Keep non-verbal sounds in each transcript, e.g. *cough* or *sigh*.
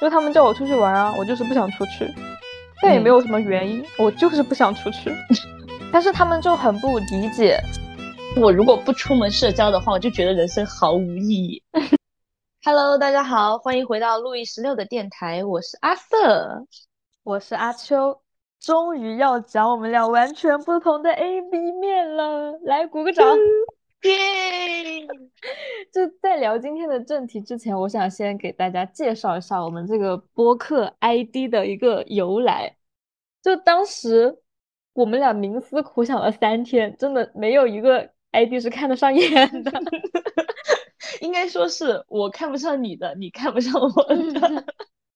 就他们叫我出去玩啊，我就是不想出去，但也没有什么原因，我就是不想出去。*laughs* 但是他们就很不理解，我如果不出门社交的话，我就觉得人生毫无意义。*laughs* Hello，大家好，欢迎回到路易十六的电台，我是阿瑟，我是阿秋，终于要讲我们俩完全不同的 A B 面了，来鼓个掌。耶！*laughs* 就在聊今天的正题之前，我想先给大家介绍一下我们这个播客 ID 的一个由来。就当时我们俩冥思苦想了三天，真的没有一个 ID 是看得上眼的。*laughs* 应该说是我看不上你的，你看不上我的。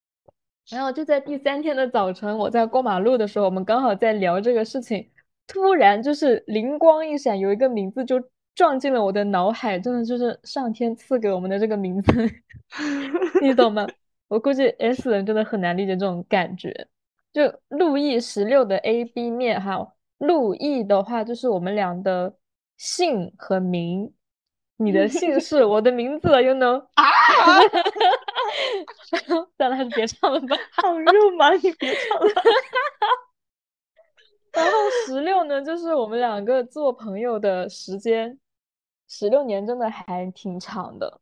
*laughs* 然后就在第三天的早晨，我在过马路的时候，我们刚好在聊这个事情，突然就是灵光一闪，有一个名字就。撞进了我的脑海，真的就是上天赐给我们的这个名字，*laughs* 你懂吗？我估计 S 人真的很难理解这种感觉。就路易十六的 A B 面哈，路易的话就是我们俩的姓和名，你的姓氏，我的名字，You know？*laughs* 啊！*laughs* 算了，还是别唱了吧，好肉麻，你别唱了。然后十六呢，就是我们两个做朋友的时间，十六年真的还挺长的。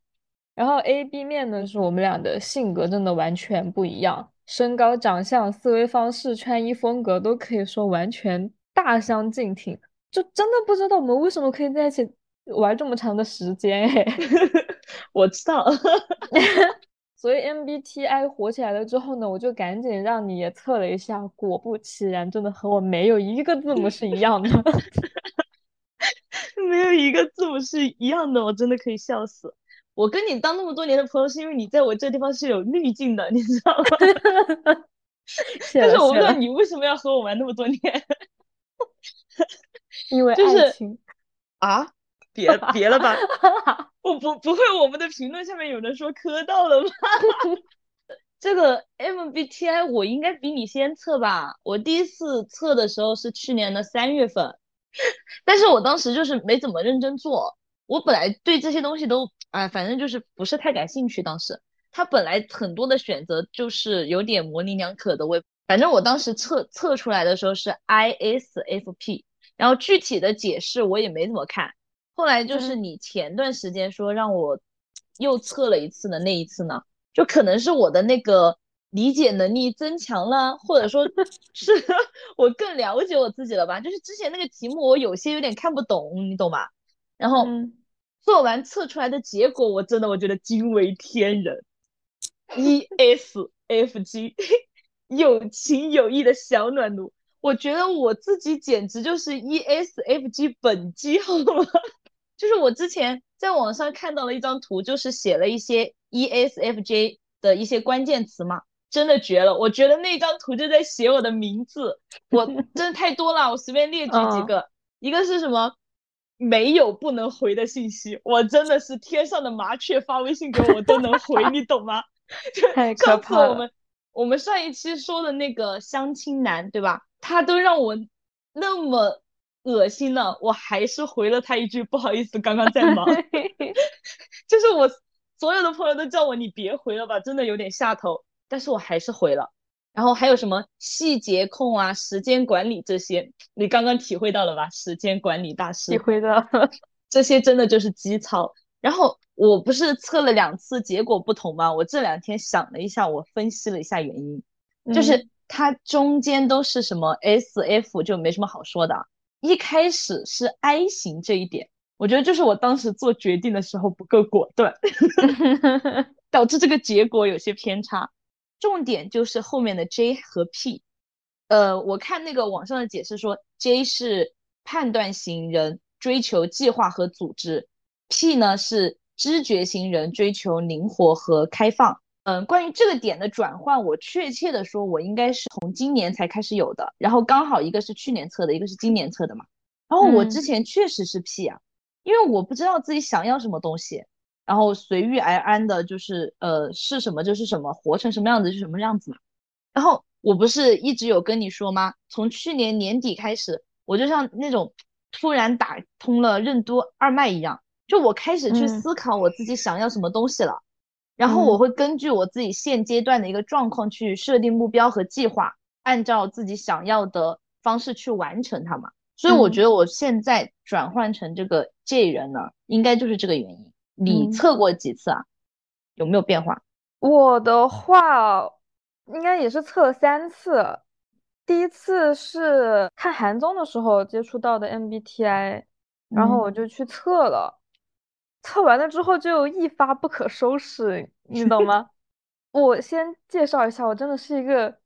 然后 A B 面呢，是我们俩的性格真的完全不一样，身高、长相、思维方式、穿衣风格都可以说完全大相径庭，就真的不知道我们为什么可以在一起玩这么长的时间哎。*laughs* *laughs* 我知道。*laughs* 所以 MBTI 火起来了之后呢，我就赶紧让你也测了一下，果不其然，真的和我没有一个字母是一样的，*laughs* 没有一个字母是一样的，我真的可以笑死。我跟你当那么多年的朋友，是因为你在我这地方是有滤镜的，你知道吗？*laughs* 但是我不知道你为什么要和我玩那么多年，因为 *laughs* 爱情啊。别别了吧，*laughs* *laughs* 我不不会，我们的评论下面有人说磕到了吗？*laughs* 这个 MBTI 我应该比你先测吧，我第一次测的时候是去年的三月份，但是我当时就是没怎么认真做，我本来对这些东西都哎，反正就是不是太感兴趣。当时它本来很多的选择就是有点模棱两可的，我反正我当时测测出来的时候是 ISFP，然后具体的解释我也没怎么看。后来就是你前段时间说让我又测了一次的那一次呢，就可能是我的那个理解能力增强了，或者说 *laughs* 是我更了解我自己了吧。就是之前那个题目我有些有点看不懂，你懂吧？然后做完测出来的结果，我真的我觉得惊为天人，ESFG，*laughs* *laughs* 有情有义的小暖炉，我觉得我自己简直就是 ESFG 本机，好吗？就是我之前在网上看到了一张图，就是写了一些 ESFJ 的一些关键词嘛，真的绝了！我觉得那张图就在写我的名字，我 *laughs* 真的太多了，我随便列举几个。一个是什么？没有不能回的信息，我真的是天上的麻雀发微信给我，我都能回，你懂吗？*laughs* 太可怕了。我们我们上一期说的那个相亲男，对吧？他都让我那么。恶心了，我还是回了他一句不好意思，刚刚在忙。*laughs* *laughs* 就是我所有的朋友都叫我你别回了吧，真的有点下头，但是我还是回了。然后还有什么细节控啊、时间管理这些，你刚刚体会到了吧？时间管理大师体会到 *laughs* 这些真的就是基操。然后我不是测了两次，结果不同吗？我这两天想了一下，我分析了一下原因，就是它中间都是什么 S F，就没什么好说的。一开始是 I 型这一点，我觉得就是我当时做决定的时候不够果断，*laughs* 导致这个结果有些偏差。重点就是后面的 J 和 P，呃，我看那个网上的解释说，J 是判断型人，追求计划和组织；P 呢是知觉型人，追求灵活和开放。嗯，关于这个点的转换，我确切的说，我应该是从今年才开始有的。然后刚好一个是去年测的，一个是今年测的嘛。然后我之前确实是 P 啊，因为我不知道自己想要什么东西，然后随遇而安的，就是呃是什么就是什么，活成什么样子就什么样子嘛。然后我不是一直有跟你说吗？从去年年底开始，我就像那种突然打通了任督二脉一样，就我开始去思考我自己想要什么东西了。然后我会根据我自己现阶段的一个状况去设定目标和计划，按照自己想要的方式去完成它嘛。所以我觉得我现在转换成这个 J 人呢，应该就是这个原因。你测过几次啊？有没有变化？我的话，应该也是测了三次。第一次是看韩综的时候接触到的 MBTI，然后我就去测了。测完了之后就一发不可收拾，你懂吗？我先介绍一下，我真的是一个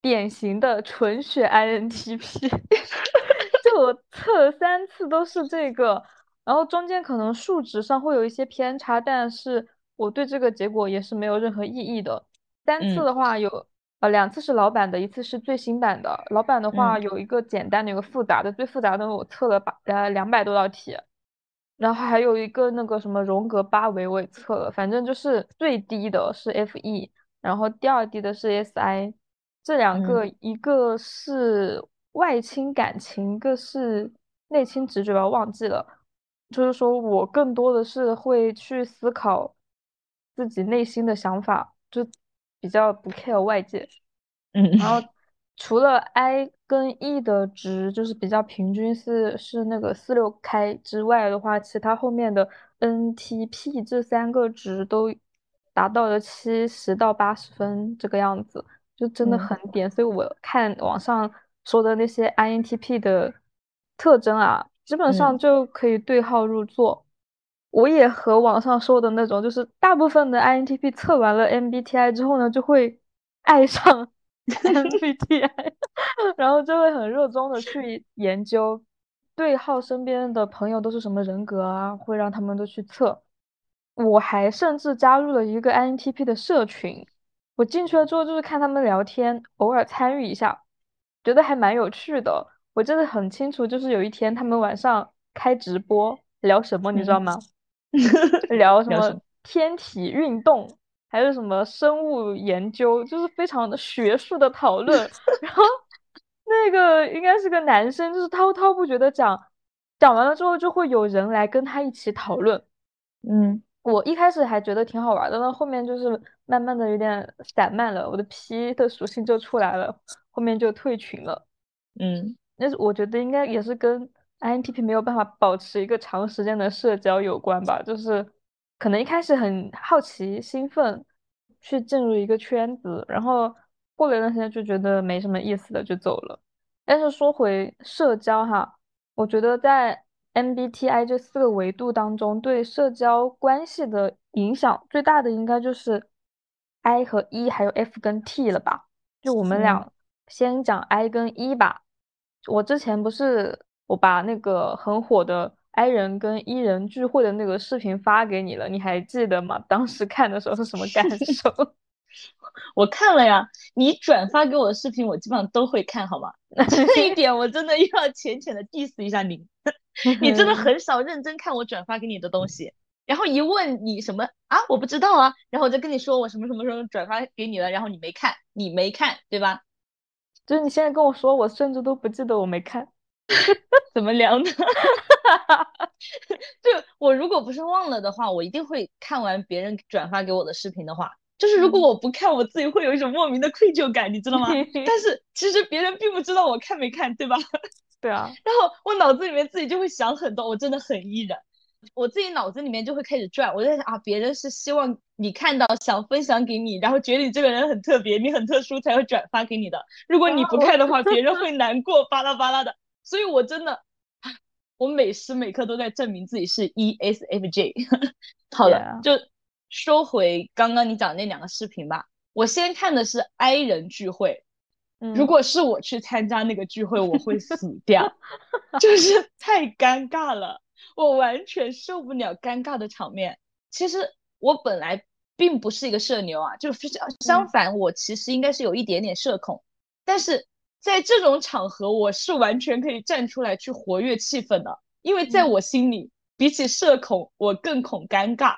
典型的纯血 INTP，*laughs* 就我测了三次都是这个，然后中间可能数值上会有一些偏差，但是我对这个结果也是没有任何异议的。三次的话有，呃，两次是老版的，一次是最新版的。老版的话有一个简单的，有个复杂的，最复杂的我测了把呃两百多道题。然后还有一个那个什么荣格八维我也测了，反正就是最低的是 F E，然后第二低的是 S I，这两个一个是外倾感情，一个是内倾直觉吧，忘记了。就是说我更多的是会去思考自己内心的想法，就比较不 care 外界。嗯，然后。除了 I 跟 E 的值就是比较平均是是那个四六开之外的话，其他后面的 N T P 这三个值都达到了七十到八十分这个样子，就真的很点。所以我看网上说的那些 I N T P 的特征啊，基本上就可以对号入座。我也和网上说的那种，就是大部分的 I N T P 测完了 M B T I 之后呢，就会爱上。*laughs* MBTI，*laughs* 然后就会很热衷的去研究，对号身边的朋友都是什么人格啊，会让他们都去测。我还甚至加入了一个 INTP 的社群，我进去了之后就是看他们聊天，偶尔参与一下，觉得还蛮有趣的。我真的很清楚，就是有一天他们晚上开直播聊什么，你知道吗？聊什么 *laughs* 天体运动。还有什么生物研究，就是非常的学术的讨论。*laughs* 然后那个应该是个男生，就是滔滔不绝的讲，讲完了之后就会有人来跟他一起讨论。嗯，我一开始还觉得挺好玩的，那后面就是慢慢的有点散漫了，我的 P 的属性就出来了，后面就退群了。嗯，那是我觉得应该也是跟 INTP 没有办法保持一个长时间的社交有关吧，就是。可能一开始很好奇、兴奋，去进入一个圈子，然后过了一段时间就觉得没什么意思了，就走了。但是说回社交哈，我觉得在 MBTI 这四个维度当中，对社交关系的影响最大的应该就是 I 和 E 还有 F 跟 T 了吧？就我们俩先讲 I 跟 E 吧。我之前不是我把那个很火的。I 人跟 E 人聚会的那个视频发给你了，你还记得吗？当时看的时候是什么感 *laughs* 受？*laughs* 我看了呀，你转发给我的视频，我基本上都会看，好吗？*laughs* 这一点我真的又要浅浅的 diss 一下你，你真的很少认真看我转发给你的东西，然后一问你什么啊，我不知道啊，然后我就跟你说我什么什么时候转发给你了，然后你没看，你没看，对吧？就是你现在跟我说，我甚至都不记得我没看。怎么聊的？*laughs* 就我如果不是忘了的话，我一定会看完别人转发给我的视频的话，就是如果我不看，我自己会有一种莫名的愧疚感，你知道吗？但是其实别人并不知道我看没看，对吧？*laughs* 对啊。然后我脑子里面自己就会想很多，我真的很依然，我自己脑子里面就会开始转，我在想啊，别人是希望你看到，想分享给你，然后觉得你这个人很特别，你很特殊才会转发给你的。如果你不看的话，*laughs* 别人会难过，巴拉巴拉的。所以，我真的，我每时每刻都在证明自己是 ESFJ。*laughs* 好了，就说回刚刚你讲那两个视频吧。我先看的是 I 人聚会，如果是我去参加那个聚会，我会死掉，*laughs* 就是太尴尬了，我完全受不了尴尬的场面。其实我本来并不是一个社牛啊，就是相反，我其实应该是有一点点社恐，但是。在这种场合，我是完全可以站出来去活跃气氛的，因为在我心里，比起社恐，我更恐尴尬。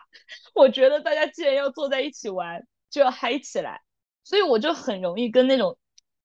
我觉得大家既然要坐在一起玩，就要嗨起来，所以我就很容易跟那种，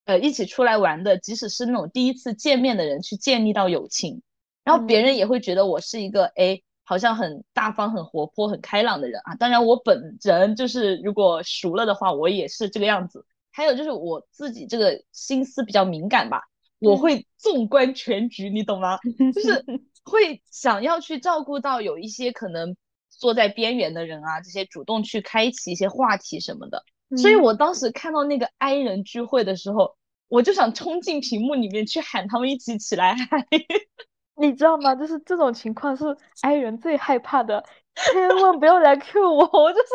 呃，一起出来玩的，即使是那种第一次见面的人去建立到友情，然后别人也会觉得我是一个，哎，好像很大方、很活泼、很开朗的人啊。当然，我本人就是如果熟了的话，我也是这个样子。还有就是我自己这个心思比较敏感吧，我会纵观全局，你懂吗？就是 *laughs* 会想要去照顾到有一些可能坐在边缘的人啊，这些主动去开启一些话题什么的。所以我当时看到那个 I 人聚会的时候，我就想冲进屏幕里面去喊他们一起起来嗨。*laughs* 你知道吗？就是这种情况是 I 人最害怕的，千万不要来 Q 我，我就是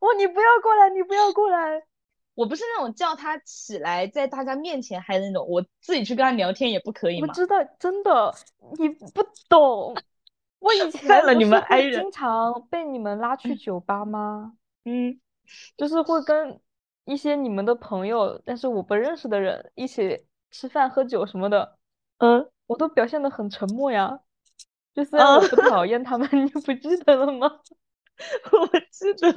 我，你不要过来，你不要过来。我不是那种叫他起来在大家面前嗨的那种，我自己去跟他聊天也不可以吗？我知道，真的，你不懂。*laughs* 我以 *laughs* 前看了你们 I 人，经常被你们拉去酒吧吗？嗯，就是会跟一些你们的朋友，但是我不认识的人一起吃饭喝酒什么的。嗯。我都表现的很沉默呀，就虽然我不讨厌他们，*laughs* 你不记得了吗？我记得，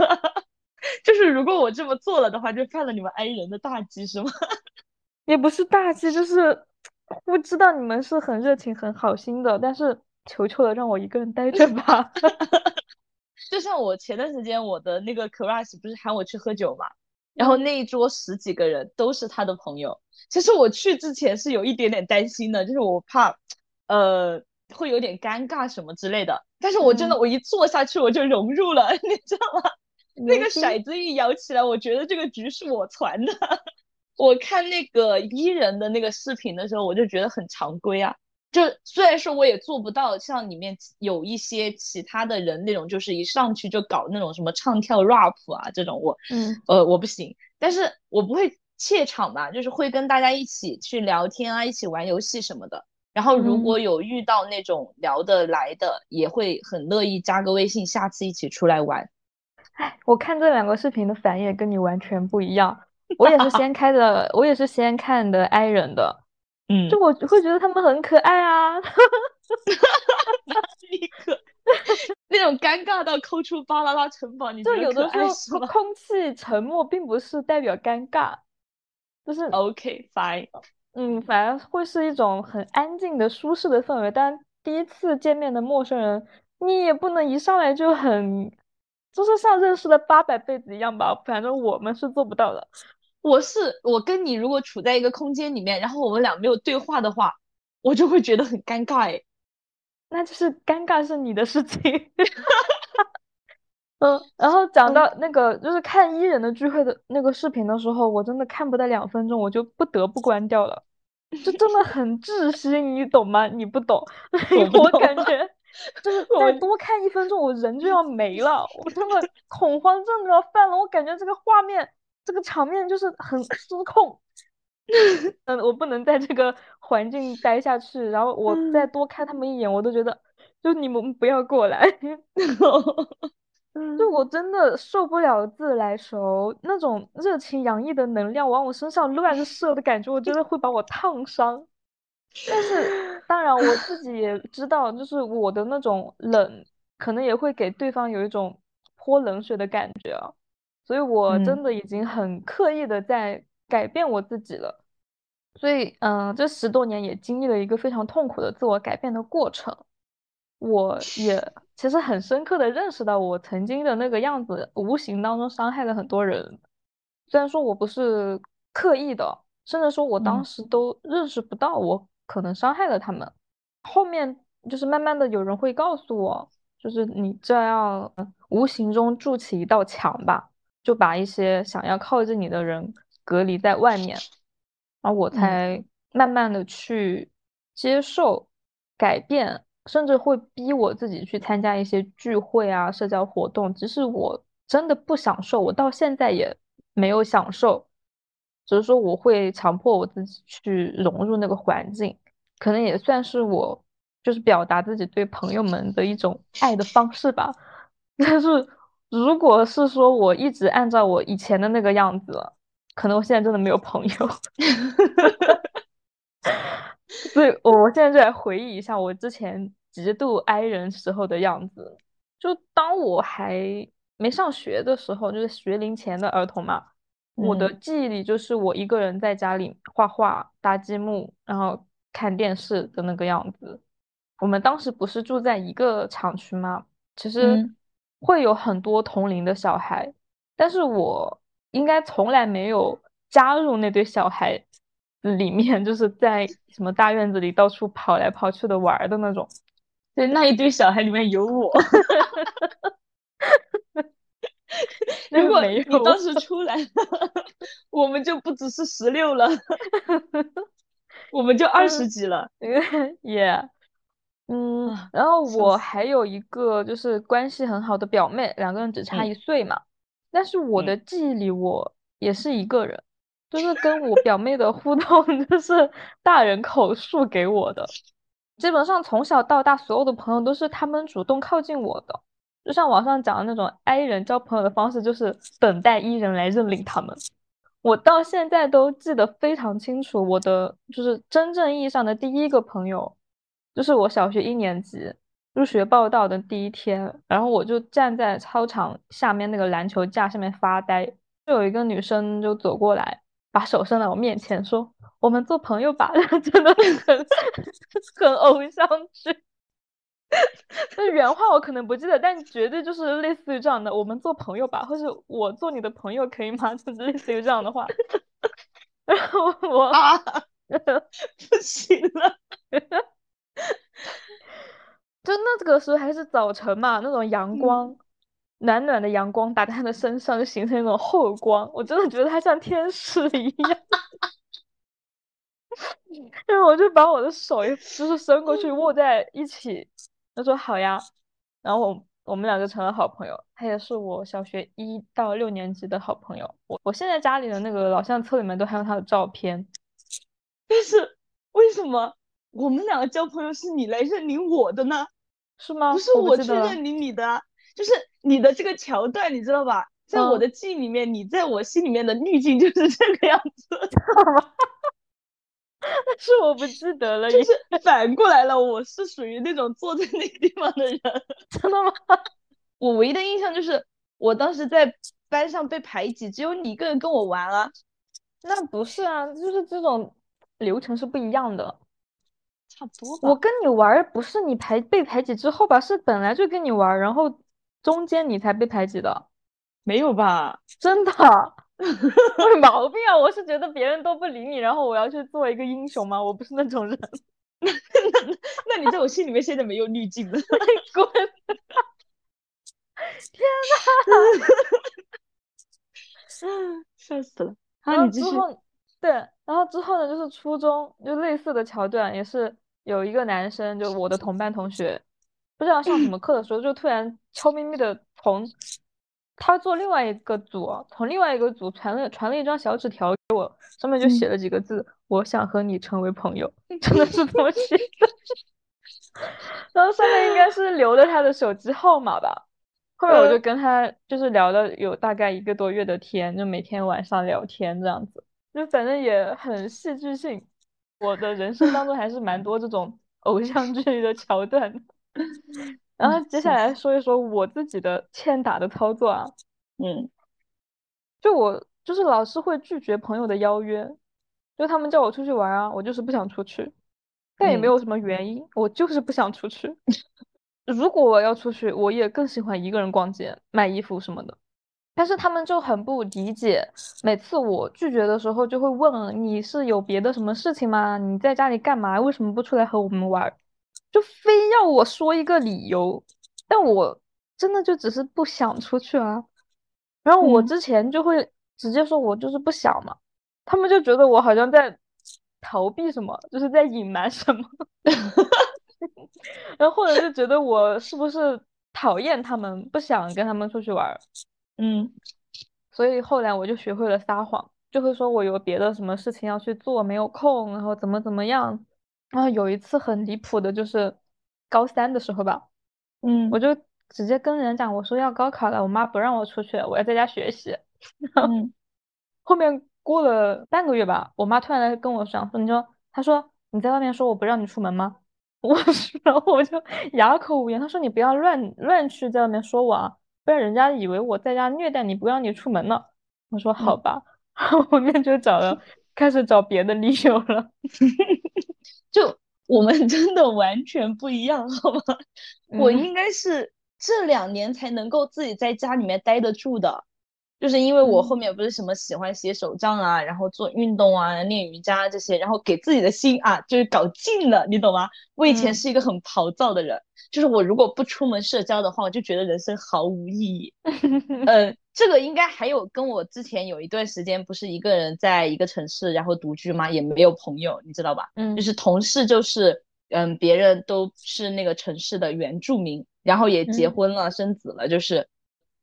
就是如果我这么做了的话，就犯了你们 I 人的大忌，是吗？*laughs* 也不是大忌，就是我知道你们是很热情、很好心的，但是求求了，让我一个人待着吧。*laughs* 就像我前段时间我的那个 crush 不是喊我去喝酒嘛，然后那一桌十几个人都是他的朋友。其实我去之前是有一点点担心的，就是我怕，呃，会有点尴尬什么之类的。但是我真的，我一坐下去我就融入了，*laughs* 你知道吗？那个骰子一摇起来，我觉得这个局是我传的。*laughs* 我看那个伊人的那个视频的时候，我就觉得很常规啊。就虽然说我也做不到像里面有一些其他的人那种，就是一上去就搞那种什么唱跳 rap 啊这种，我，嗯，呃，我不行。但是我不会。怯场吧，就是会跟大家一起去聊天啊，一起玩游戏什么的。然后如果有遇到那种聊得来的，也会很乐意加个微信，下次一起出来玩。哎，*laughs* 我看这两个视频的反应跟你完全不一样。我也是先开的，我也是先看的 i 人的，嗯，就我会觉得他们很可爱啊，立 *laughs* 刻那种尴尬到抠出巴啦啦城堡，你就有的时候空气沉默并不是代表尴尬。就是 OK fine，嗯，反而会是一种很安静的、舒适的氛围。但第一次见面的陌生人，你也不能一上来就很，就是像认识了八百辈子一样吧。反正我们是做不到的。我是我跟你如果处在一个空间里面，然后我们俩没有对话的话，我就会觉得很尴尬哎。*laughs* 那就是尴尬是你的事情。*laughs* 嗯，然后讲到那个就是看伊人的聚会的那个视频的时候，我真的看不到两分钟，我就不得不关掉了，就真的很窒息，你懂吗？你不懂，*laughs* 我感觉 *laughs* 就是再多看一分钟，我人就要没了，我真的恐慌症都要犯了，我感觉这个画面这个场面就是很失控，*laughs* 嗯，我不能在这个环境待下去，然后我再多看他们一眼，我都觉得就你们不要过来。*laughs* 就我真的受不了自来熟那种热情洋溢的能量往我身上乱射的感觉，我真的会把我烫伤。但是当然我自己也知道，就是我的那种冷，可能也会给对方有一种泼冷水的感觉啊。所以我真的已经很刻意的在改变我自己了。所以嗯，这十多年也经历了一个非常痛苦的自我改变的过程。我也其实很深刻的认识到，我曾经的那个样子，无形当中伤害了很多人。虽然说我不是刻意的，甚至说我当时都认识不到我可能伤害了他们。后面就是慢慢的有人会告诉我，就是你这样无形中筑起一道墙吧，就把一些想要靠近你的人隔离在外面，然后我才慢慢的去接受改变。甚至会逼我自己去参加一些聚会啊、社交活动，即使我真的不享受，我到现在也没有享受，只是说我会强迫我自己去融入那个环境，可能也算是我就是表达自己对朋友们的一种爱的方式吧。*laughs* 但是如果是说我一直按照我以前的那个样子，可能我现在真的没有朋友。*laughs* 所以，我现在就来回忆一下我之前极度 i 人时候的样子。就当我还没上学的时候，就是学龄前的儿童嘛，我的记忆里就是我一个人在家里画画、搭积木，然后看电视的那个样子。我们当时不是住在一个厂区吗？其实会有很多同龄的小孩，但是我应该从来没有加入那堆小孩里面，就是在什么大院子里到处跑来跑去的玩的那种。对，那一堆小孩里面有我。*laughs* *laughs* 如果你当时出来了，*laughs* 我们就不只是十六了，*laughs* 我们就二十几了。Yeah，嗯，然后我还有一个就是关系很好的表妹，两个人只差一岁嘛。但是我的记忆里，我也是一个人，就是跟我表妹的互动，就是大人口述给我的。基本上从小到大，所有的朋友都是他们主动靠近我的。就像网上讲的那种 I 人交朋友的方式，就是等待 E 人来认领他们。我到现在都记得非常清楚，我的就是真正意义上的第一个朋友，就是我小学一年级入学报道的第一天，然后我就站在操场下面那个篮球架上面发呆，就有一个女生就走过来，把手伸到我面前说：“我们做朋友吧。” *laughs* 真的很 *laughs* 很偶像剧。*laughs* 那原话我可能不记得，但绝对就是类似于这样的。我们做朋友吧，或者我做你的朋友可以吗？*laughs* 就是类似于这样的话。然后我啊，*laughs* 不行了。就那个时候还是早晨嘛，那种阳光，暖暖的阳光打在他的身上，就形成一种后光。我真的觉得他像天使一样。然后我就把我的手就是伸过去握在一起。他说好呀，然后我我们两个成了好朋友。他也是我小学一到六年级的好朋友。我我现在家里的那个老相册里面都还有他的照片。但是为什么我们两个交朋友是你来认领我的呢？是吗？不是我去认领你的，就是你的这个桥段，你知道吧？在我的记忆里面，你在我心里面的滤镜就是这个样子，知道吗？但 *laughs* 是我不记得了，就是反过来了。我是属于那种坐在那个地方的人，*laughs* 真的吗？我唯一的印象就是我当时在班上被排挤，只有你一个人跟我玩啊。那不是啊，就是这种流程是不一样的，差不多。我跟你玩不是你排被排挤之后吧？是本来就跟你玩，然后中间你才被排挤的，没有吧？真的。*laughs* 有毛病啊！我是觉得别人都不理你，然后我要去做一个英雄吗？我不是那种人。*laughs* 那那那你在我心里面现在没有滤镜了。滚！*laughs* 天呐！笑死了。然后之后，对，然后之后呢，就是初中就类似的桥段，也是有一个男生，就我的同班同学，不知道上什么课的时候，就突然悄咪咪的从。他做另外一个组，从另外一个组传了传了一张小纸条给我，上面就写了几个字：“我想和你成为朋友。*laughs* ”真的是这么写的。然后上面应该是留了他的手机号码吧。后来我就跟他就是聊了有大概一个多月的天，就每天晚上聊天这样子，就反正也很戏剧性。我的人生当中还是蛮多这种偶像剧的桥段。然后接下来说一说我自己的欠打的操作啊，嗯，就我就是老是会拒绝朋友的邀约，就他们叫我出去玩啊，我就是不想出去，但也没有什么原因，我就是不想出去。*laughs* 如果我要出去，我也更喜欢一个人逛街、买衣服什么的。但是他们就很不理解，每次我拒绝的时候，就会问你是有别的什么事情吗？你在家里干嘛？为什么不出来和我们玩？就非要我说一个理由，但我真的就只是不想出去啊。然后我之前就会直接说，我就是不想嘛。他们就觉得我好像在逃避什么，就是在隐瞒什么。*laughs* 然后或者就觉得我是不是讨厌他们，不想跟他们出去玩。嗯，所以后来我就学会了撒谎，就会说我有别的什么事情要去做，没有空，然后怎么怎么样。然后有一次很离谱的，就是高三的时候吧，嗯，我就直接跟人讲，我说要高考了，我妈不让我出去，我要在家学习。*laughs* 嗯，后面过了半个月吧，我妈突然来跟我讲说，你说，她说你在外面说我不让你出门吗？*laughs* 我说，然后我就哑口无言。她说你不要乱乱去在外面说我啊，不然人家以为我在家虐待你，不让你出门呢。我说好吧，*laughs* 后面就找了，开始找别的理由了。就我们 *laughs* 真的完全不一样，好吗？我应该是这两年才能够自己在家里面待得住的。就是因为我后面不是什么喜欢写手账啊，然后做运动啊、练瑜伽这些，然后给自己的心啊就是搞静了，你懂吗？我以前是一个很暴躁的人，就是我如果不出门社交的话，我就觉得人生毫无意义。*laughs* 嗯，这个应该还有跟我之前有一段时间不是一个人在一个城市然后独居吗？也没有朋友，你知道吧？嗯，就是同事就是嗯，别人都是那个城市的原住民，然后也结婚了、生子了，就是。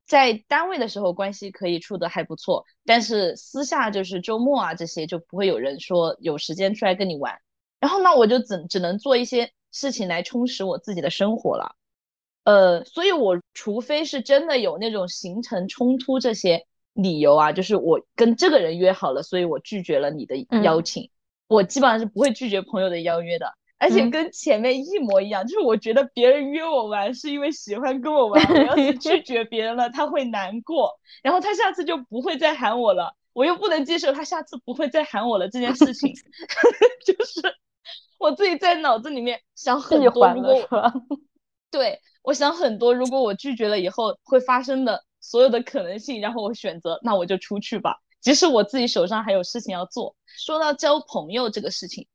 在单位的时候关系可以处得还不错，但是私下就是周末啊这些就不会有人说有时间出来跟你玩，然后那我就只只能做一些事情来充实我自己的生活了，呃，所以我除非是真的有那种行程冲突这些理由啊，就是我跟这个人约好了，所以我拒绝了你的邀请，我基本上是不会拒绝朋友的邀约的。而且跟前面一模一样，就是我觉得别人约我玩是因为喜欢跟我玩，我要是 *laughs* 拒绝别人了，他会难过，然后他下次就不会再喊我了，我又不能接受他下次不会再喊我了这件事情 *laughs* *laughs* 就是我自己在脑子里面想很多，如果对我想很多，如果我拒绝了以后会发生的所有的可能性，然后我选择那我就出去吧，即使我自己手上还有事情要做。说到交朋友这个事情。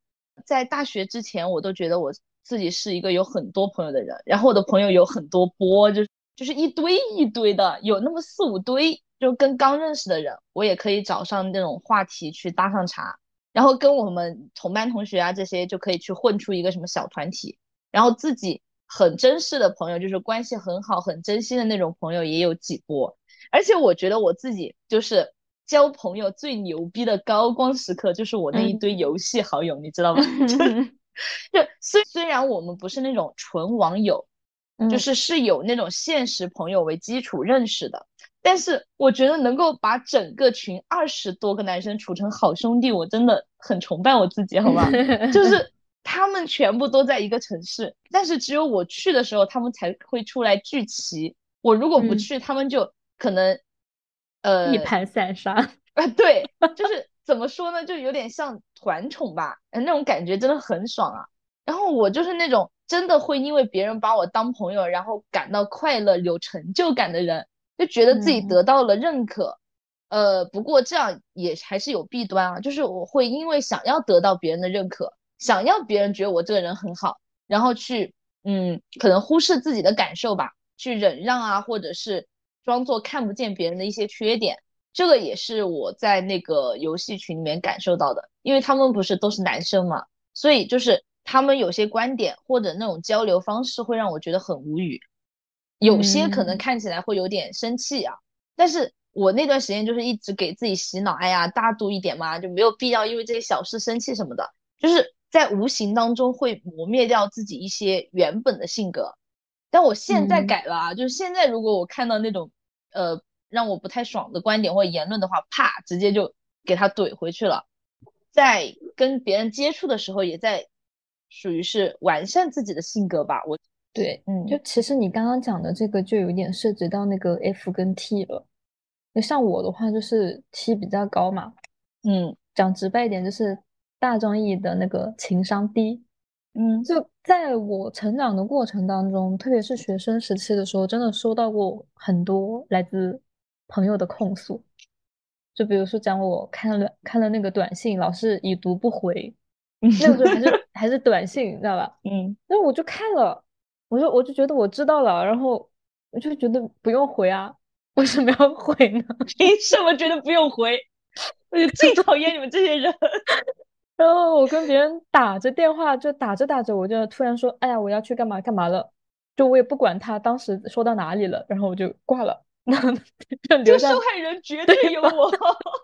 在大学之前，我都觉得我自己是一个有很多朋友的人，然后我的朋友有很多波，就就是一堆一堆的，有那么四五堆，就跟刚认识的人，我也可以找上那种话题去搭上茬，然后跟我们同班同学啊这些就可以去混出一个什么小团体，然后自己很珍视的朋友，就是关系很好、很真心的那种朋友也有几波，而且我觉得我自己就是。交朋友最牛逼的高光时刻就是我那一堆游戏好友，你知道吗？*laughs* 就 *laughs* 就虽虽然我们不是那种纯网友，就是是有那种现实朋友为基础认识的，但是我觉得能够把整个群二十多个男生处成好兄弟，我真的很崇拜我自己，好吗？*laughs* 就是他们全部都在一个城市，但是只有我去的时候，他们才会出来聚齐。我如果不去，他们就可能。呃，一盘散沙啊，*laughs* 对，就是怎么说呢，就有点像团宠吧，那种感觉真的很爽啊。然后我就是那种真的会因为别人把我当朋友，然后感到快乐、有成就感的人，就觉得自己得到了认可。呃，不过这样也还是有弊端啊，就是我会因为想要得到别人的认可，想要别人觉得我这个人很好，然后去嗯，可能忽视自己的感受吧，去忍让啊，或者是。装作看不见别人的一些缺点，这个也是我在那个游戏群里面感受到的，因为他们不是都是男生嘛，所以就是他们有些观点或者那种交流方式会让我觉得很无语，有些可能看起来会有点生气啊。但是我那段时间就是一直给自己洗脑，哎呀，大度一点嘛，就没有必要因为这些小事生气什么的，就是在无形当中会磨灭掉自己一些原本的性格。但我现在改了啊，就是现在如果我看到那种，呃，让我不太爽的观点或言论的话，啪，直接就给他怼回去了。在跟别人接触的时候，也在属于是完善自己的性格吧。我对，嗯，就其实你刚刚讲的这个，就有点涉及到那个 F 跟 T 了。那像我的话，就是 T 比较高嘛，嗯，讲直白一点，就是大众意义的那个情商低。嗯，就在我成长的过程当中，特别是学生时期的时候，真的收到过很多来自朋友的控诉。就比如说讲我看了看了那个短信，老是已读不回，*laughs* 那个时候还是还是短信，你知道吧？*laughs* 嗯，那我就看了，我就我就觉得我知道了，然后我就觉得不用回啊，为什么要回呢？*laughs* 凭什么觉得不用回？我就最讨厌你们这些人。然后我跟别人打着电话，就打着打着，我就突然说：“哎呀，我要去干嘛干嘛了。”就我也不管他当时说到哪里了，然后我就挂了。*laughs* 那就留下受害人绝对有我，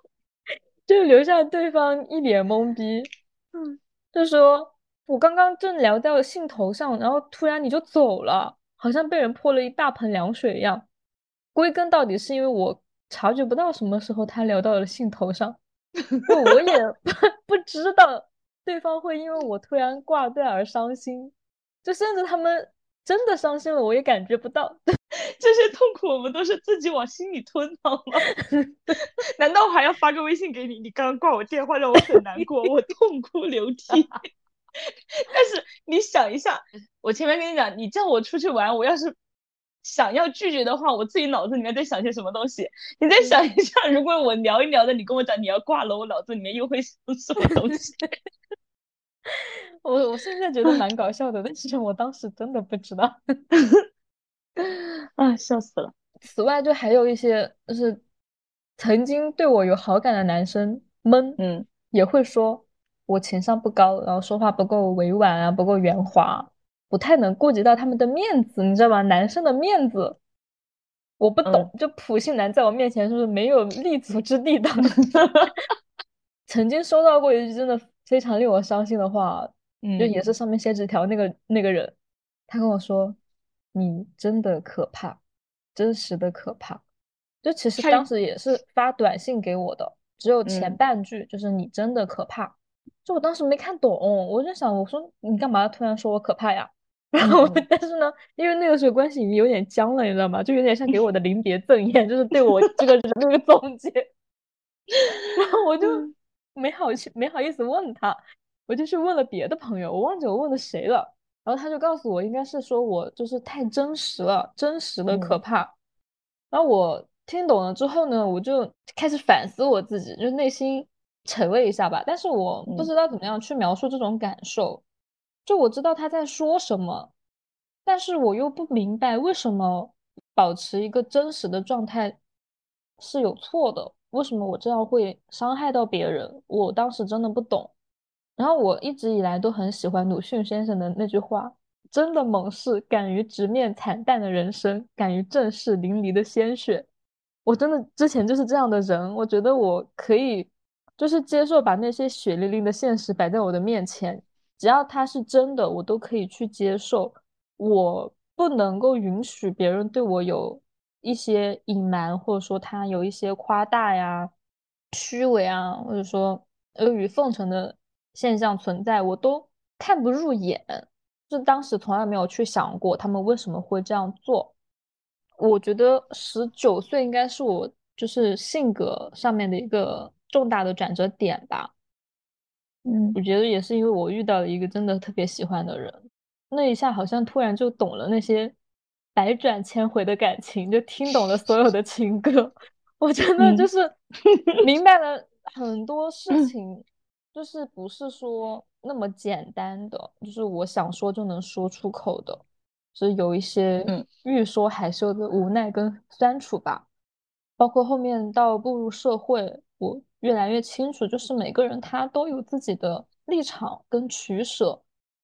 *laughs* 就留下对方一脸懵逼。*laughs* 嗯，就说我刚刚正聊到兴头上，然后突然你就走了，好像被人泼了一大盆凉水一样。归根到底是因为我察觉不到什么时候他聊到了兴头上。我也不 *laughs* 不知道对方会因为我突然挂断而伤心，就甚至他们真的伤心了，我也感觉不到。*laughs* 这些痛苦我们都是自己往心里吞，好吗？*laughs* 难道我还要发个微信给你？你刚刚挂我电话让我很难过，我痛哭流涕。但是你想一下，我前面跟你讲，你叫我出去玩，我要是想要拒绝的话，我自己脑子里面在想些什么东西？你再想一下，如果我聊一聊的，你跟我讲你要挂了，我脑子里面又会想什么 *laughs* 东西？我我现在觉得蛮搞笑的，但是我当时真的不知道。啊，笑死了！此外，就还有一些就是曾经对我有好感的男生们，嗯，也会说我情商不高，然后说话不够委婉啊，不够圆滑，不太能顾及到他们的面子，你知道吧？男生的面子我不懂，就普信男在我面前是不是没有立足之地的。*laughs* 曾经收到过一句真的非常令我伤心的话，就也是上面写纸条那个那个人，他跟我说。你真的可怕，真实的可怕。就其实当时也是发短信给我的，只有前半句就是你真的可怕。就我当时没看懂，我就想我说你干嘛突然说我可怕呀？然后但是呢，因为那个时候关系已经有点僵了，你知道吗？就有点像给我的临别赠言，就是对我这个人的一个总结。*laughs* 然后我就没好去没好意思问他，我就去问了别的朋友，我忘记我问了谁了。然后他就告诉我，应该是说我就是太真实了，真实的可怕。然后我听懂了之后呢，我就开始反思我自己，就内心沉了一下吧。但是我不知道怎么样去描述这种感受。就我知道他在说什么，但是我又不明白为什么保持一个真实的状态是有错的。为什么我这样会伤害到别人？我当时真的不懂。然后我一直以来都很喜欢鲁迅先生的那句话：“真的猛士敢于直面惨淡的人生，敢于正视淋漓的鲜血。”我真的之前就是这样的人，我觉得我可以，就是接受把那些血淋淋的现实摆在我的面前，只要它是真的，我都可以去接受。我不能够允许别人对我有一些隐瞒，或者说他有一些夸大呀、虚伪啊，或者说阿谀奉承的。现象存在，我都看不入眼，就当时从来没有去想过他们为什么会这样做。我觉得十九岁应该是我就是性格上面的一个重大的转折点吧。嗯，我觉得也是因为我遇到了一个真的特别喜欢的人，那一下好像突然就懂了那些百转千回的感情，就听懂了所有的情歌。我真的就是明白了很多事情。就是不是说那么简单的，就是我想说就能说出口的，是有一些欲说还休的无奈跟酸楚吧。包括后面到步入社会，我越来越清楚，就是每个人他都有自己的立场跟取舍，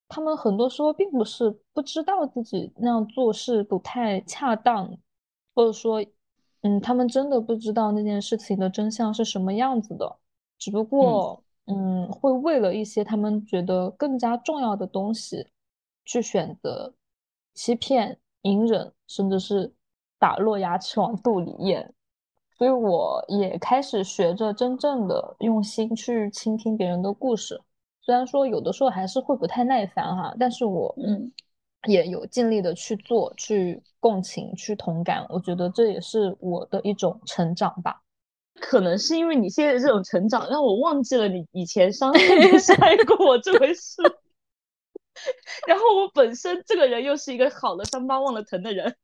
他们很多时候并不是不知道自己那样做是不太恰当，或者说，嗯，他们真的不知道那件事情的真相是什么样子的，只不过。嗯，会为了一些他们觉得更加重要的东西，去选择欺骗、隐忍，甚至是打落牙齿往肚里咽。所以我也开始学着真正的用心去倾听别人的故事。虽然说有的时候还是会不太耐烦哈，但是我嗯也有尽力的去做，去共情，去同感。我觉得这也是我的一种成长吧。可能是因为你现在这种成长，让我忘记了你以前伤害过我这回事。然后我本身这个人又是一个好了伤疤忘了疼的人，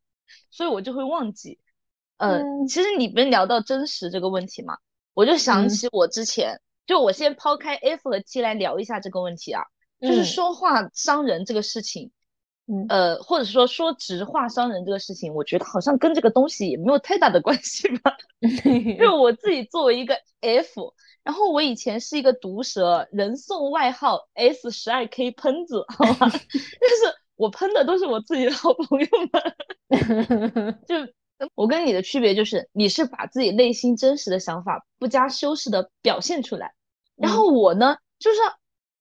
所以我就会忘记。嗯，其实你们聊到真实这个问题嘛，我就想起我之前，就我先抛开 F 和 T 来聊一下这个问题啊，就是说话伤人这个事情。呃，或者说说直话伤人这个事情，我觉得好像跟这个东西也没有太大的关系吧。*laughs* 因为我自己作为一个 F，然后我以前是一个毒舌，人送外号 S 十二 K 喷子，好吧？*laughs* 但是我喷的都是我自己的好朋友们。*laughs* 就我跟你的区别就是，你是把自己内心真实的想法不加修饰的表现出来，然后我呢，就是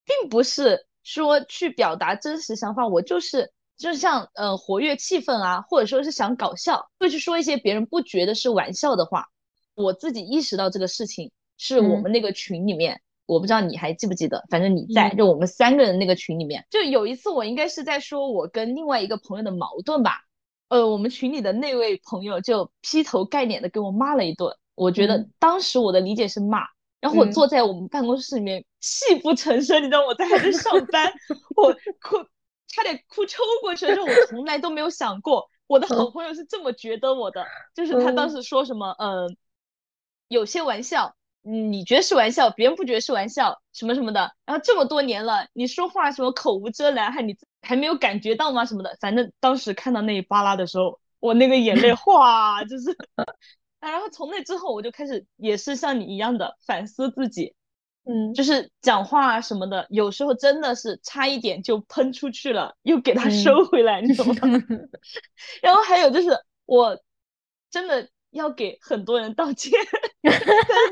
并不是说去表达真实想法，我就是。就是像呃活跃气氛啊，或者说是想搞笑，会去说一些别人不觉得是玩笑的话。我自己意识到这个事情是我们那个群里面，我不知道你还记不记得，反正你在，就我们三个人那个群里面，就有一次我应该是在说我跟另外一个朋友的矛盾吧。呃，我们群里的那位朋友就劈头盖脸的给我骂了一顿。我觉得当时我的理解是骂，然后我坐在我们办公室里面泣不成声，你知道我在还在上班，我哭。差点哭抽过去，就我从来都没有想过我的好朋友是这么觉得我的，就是他当时说什么，嗯，有些玩笑，你觉得是玩笑，别人不觉得是玩笑，什么什么的。然后这么多年了，你说话什么口无遮拦，还你还没有感觉到吗？什么的，反正当时看到那一巴拉的时候，我那个眼泪 *laughs* 哗，就是，然后从那之后，我就开始也是像你一样的反思自己。嗯，就是讲话啊什么的，有时候真的是差一点就喷出去了，又给它收回来，你懂吗？*laughs* 然后还有就是，我真的要给很多人道歉，*laughs* 但是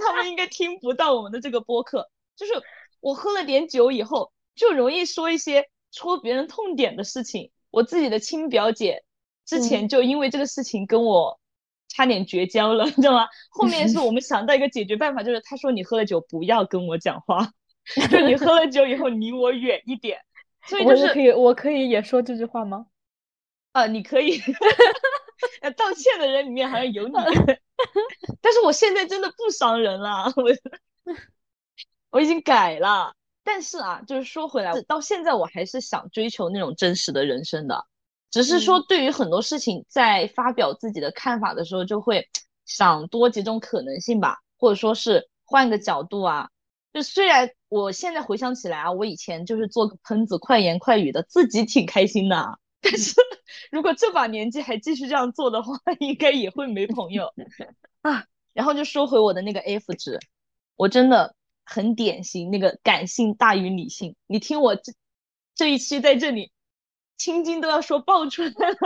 他们应该听不到我们的这个播客。就是我喝了点酒以后，就容易说一些戳别人痛点的事情。我自己的亲表姐之前就因为这个事情跟我。差点绝交了，*laughs* 你知道吗？后面是我们想到一个解决办法，就是他说你喝了酒不要跟我讲话，*laughs* 就你喝了酒以后离我远一点。所以就是可以，我可以也说这句话吗？啊，你可以。*laughs* 道歉的人里面好像有你，但是我现在真的不伤人了，我我已经改了。但是啊，就是说回来，到现在我还是想追求那种真实的人生的。只是说，对于很多事情，在发表自己的看法的时候，就会想多几种可能性吧，或者说是换个角度啊。就虽然我现在回想起来啊，我以前就是做个喷子，快言快语的，自己挺开心的。但是 *laughs* 如果这把年纪还继续这样做的话，应该也会没朋友 *laughs* 啊。然后就说回我的那个 F 值，我真的很典型，那个感性大于理性。你听我这这一期在这里。青筋都要说爆出来了，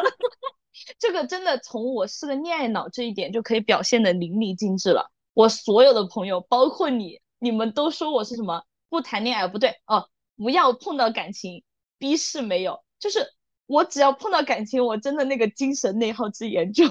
*laughs* 这个真的从我是个恋爱脑这一点就可以表现的淋漓尽致了。我所有的朋友，包括你，你们都说我是什么不谈恋爱不对哦，不要碰到感情，逼是没有，就是我只要碰到感情，我真的那个精神内耗之严重，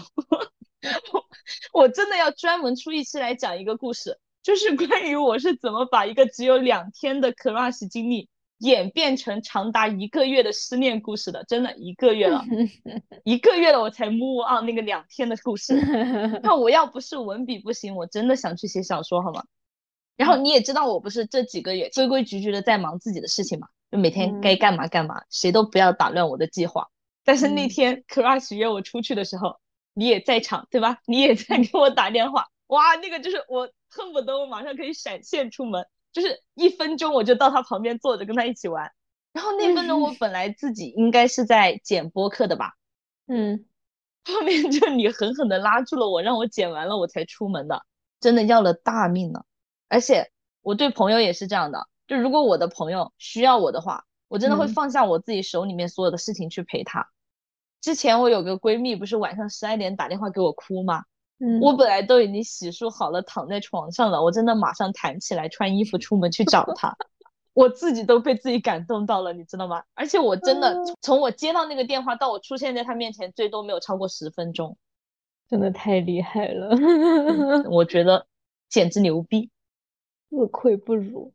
*laughs* 我真的要专门出一期来讲一个故事，就是关于我是怎么把一个只有两天的 crush 经历。演变成长达一个月的失恋故事的，真的一个月了，*laughs* 一个月了我才 move on 那个两天的故事。*laughs* 那我要不是文笔不行，我真的想去写小说，好吗？然后你也知道，我不是这几个月规规矩矩的在忙自己的事情嘛，就每天该干嘛干嘛，谁都不要打乱我的计划。但是那天 crush 约我出去的时候，你也在场，对吧？你也在给我打电话，哇，那个就是我恨不得我马上可以闪现出门。就是一分钟我就到他旁边坐着跟他一起玩，然后那分钟我本来自己应该是在剪播客的吧，*laughs* 嗯，后面就你狠狠的拉住了我，让我剪完了我才出门的，真的要了大命了。而且我对朋友也是这样的，就如果我的朋友需要我的话，我真的会放下我自己手里面所有的事情去陪他。之前我有个闺蜜不是晚上十二点打电话给我哭吗？我本来都已经洗漱好了，躺在床上了。我真的马上弹起来，穿衣服出门去找他。我自己都被自己感动到了，你知道吗？而且我真的从我接到那个电话到我出现在他面前，最多没有超过十分钟，真的太厉害了。我觉得简直牛逼，*laughs* 自愧不如。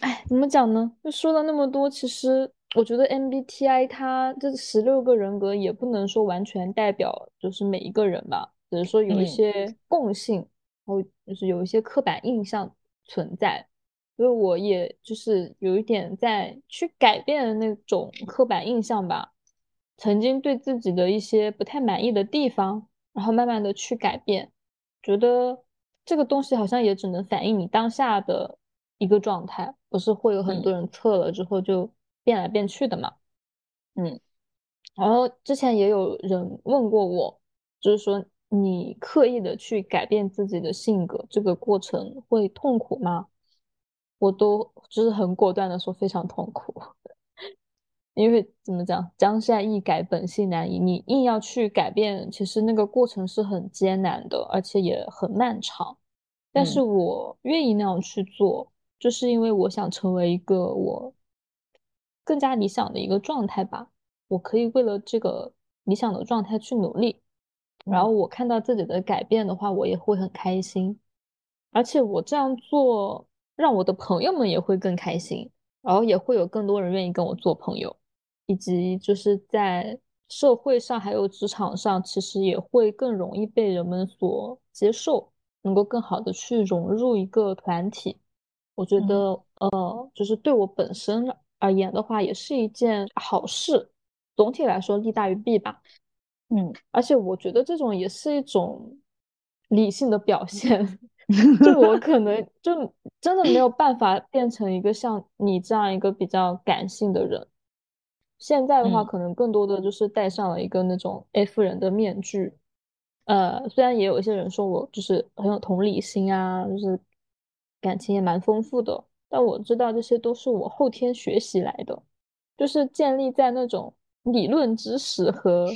哎，怎么讲呢？就说了那么多，其实我觉得 MBTI 它这十六个人格也不能说完全代表就是每一个人吧。只是说有一些共性，然后就是有一些刻板印象存在，所以我也就是有一点在去改变那种刻板印象吧。曾经对自己的一些不太满意的地方，然后慢慢的去改变，觉得这个东西好像也只能反映你当下的一个状态，不是会有很多人测了之后就变来变去的嘛。嗯，然后之前也有人问过我，就是说。你刻意的去改变自己的性格，这个过程会痛苦吗？我都就是很果断的说非常痛苦，*laughs* 因为怎么讲，江山易改，本性难移。你硬要去改变，其实那个过程是很艰难的，而且也很漫长。但是我愿意那样去做，就是因为我想成为一个我更加理想的一个状态吧。我可以为了这个理想的状态去努力。然后我看到自己的改变的话，我也会很开心，而且我这样做让我的朋友们也会更开心，然后也会有更多人愿意跟我做朋友，以及就是在社会上还有职场上，其实也会更容易被人们所接受，能够更好的去融入一个团体。我觉得，呃，就是对我本身而言的话，也是一件好事。总体来说，利大于弊吧。嗯，而且我觉得这种也是一种理性的表现。*laughs* 就我可能 *laughs* 就真的没有办法变成一个像你这样一个比较感性的人。现在的话，可能更多的就是戴上了一个那种 F 人的面具。呃，虽然也有一些人说我就是很有同理心啊，就是感情也蛮丰富的，但我知道这些都是我后天学习来的，就是建立在那种理论知识和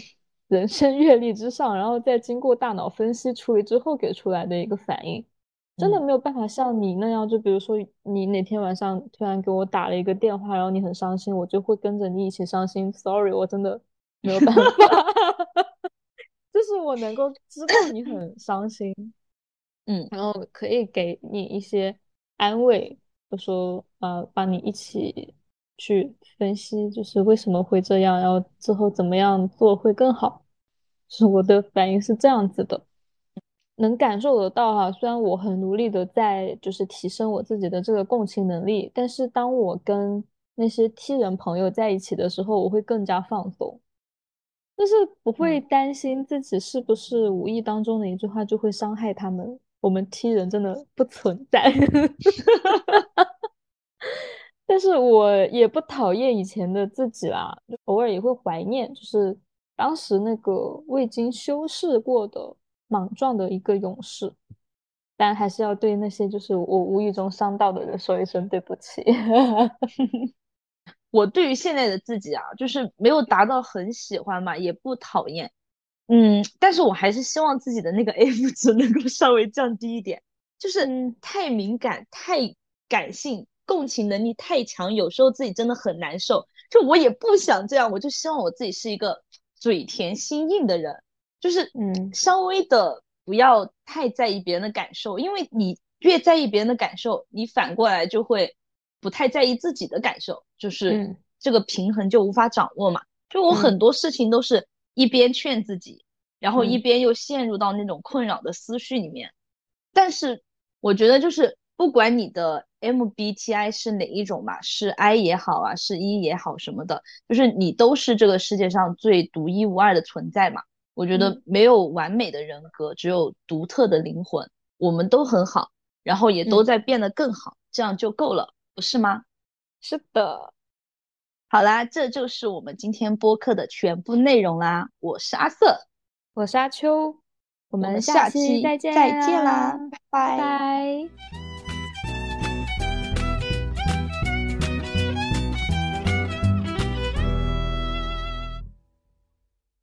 人生阅历之上，然后再经过大脑分析处理之后给出来的一个反应。真的没有办法像你那样，就比如说你哪天晚上突然给我打了一个电话，然后你很伤心，我就会跟着你一起伤心。Sorry，我真的没有办法，*laughs* 就是我能够知道你很伤心，*laughs* 嗯，然后可以给你一些安慰，就说呃，帮你一起去分析，就是为什么会这样，然后之后怎么样做会更好。是我的反应是这样子的。能感受得到哈，虽然我很努力的在就是提升我自己的这个共情能力，但是当我跟那些 T 人朋友在一起的时候，我会更加放松，就是不会担心自己是不是无意当中的一句话就会伤害他们。我们踢人真的不存在，*laughs* 但是我也不讨厌以前的自己啦，偶尔也会怀念，就是当时那个未经修饰过的。莽撞的一个勇士，但还是要对那些就是我无意中伤到的人说一声对不起。*laughs* 我对于现在的自己啊，就是没有达到很喜欢嘛，也不讨厌，嗯，但是我还是希望自己的那个 *laughs* F 值能够稍微降低一点，就是太敏感、太感性、共情能力太强，有时候自己真的很难受。就我也不想这样，我就希望我自己是一个嘴甜心硬的人。就是嗯，稍微的不要太在意别人的感受，因为你越在意别人的感受，你反过来就会不太在意自己的感受，就是这个平衡就无法掌握嘛。就我很多事情都是一边劝自己，然后一边又陷入到那种困扰的思绪里面。但是我觉得就是不管你的 MBTI 是哪一种嘛，是 I 也好啊，是 E 也好什么的，就是你都是这个世界上最独一无二的存在嘛。我觉得没有完美的人格，只有独特的灵魂。我们都很好，然后也都在变得更好，这样就够了，不是吗？是的。好啦，这就是我们今天播客的全部内容啦。我是阿瑟，我是阿秋，我们下期再见再见啦，拜拜。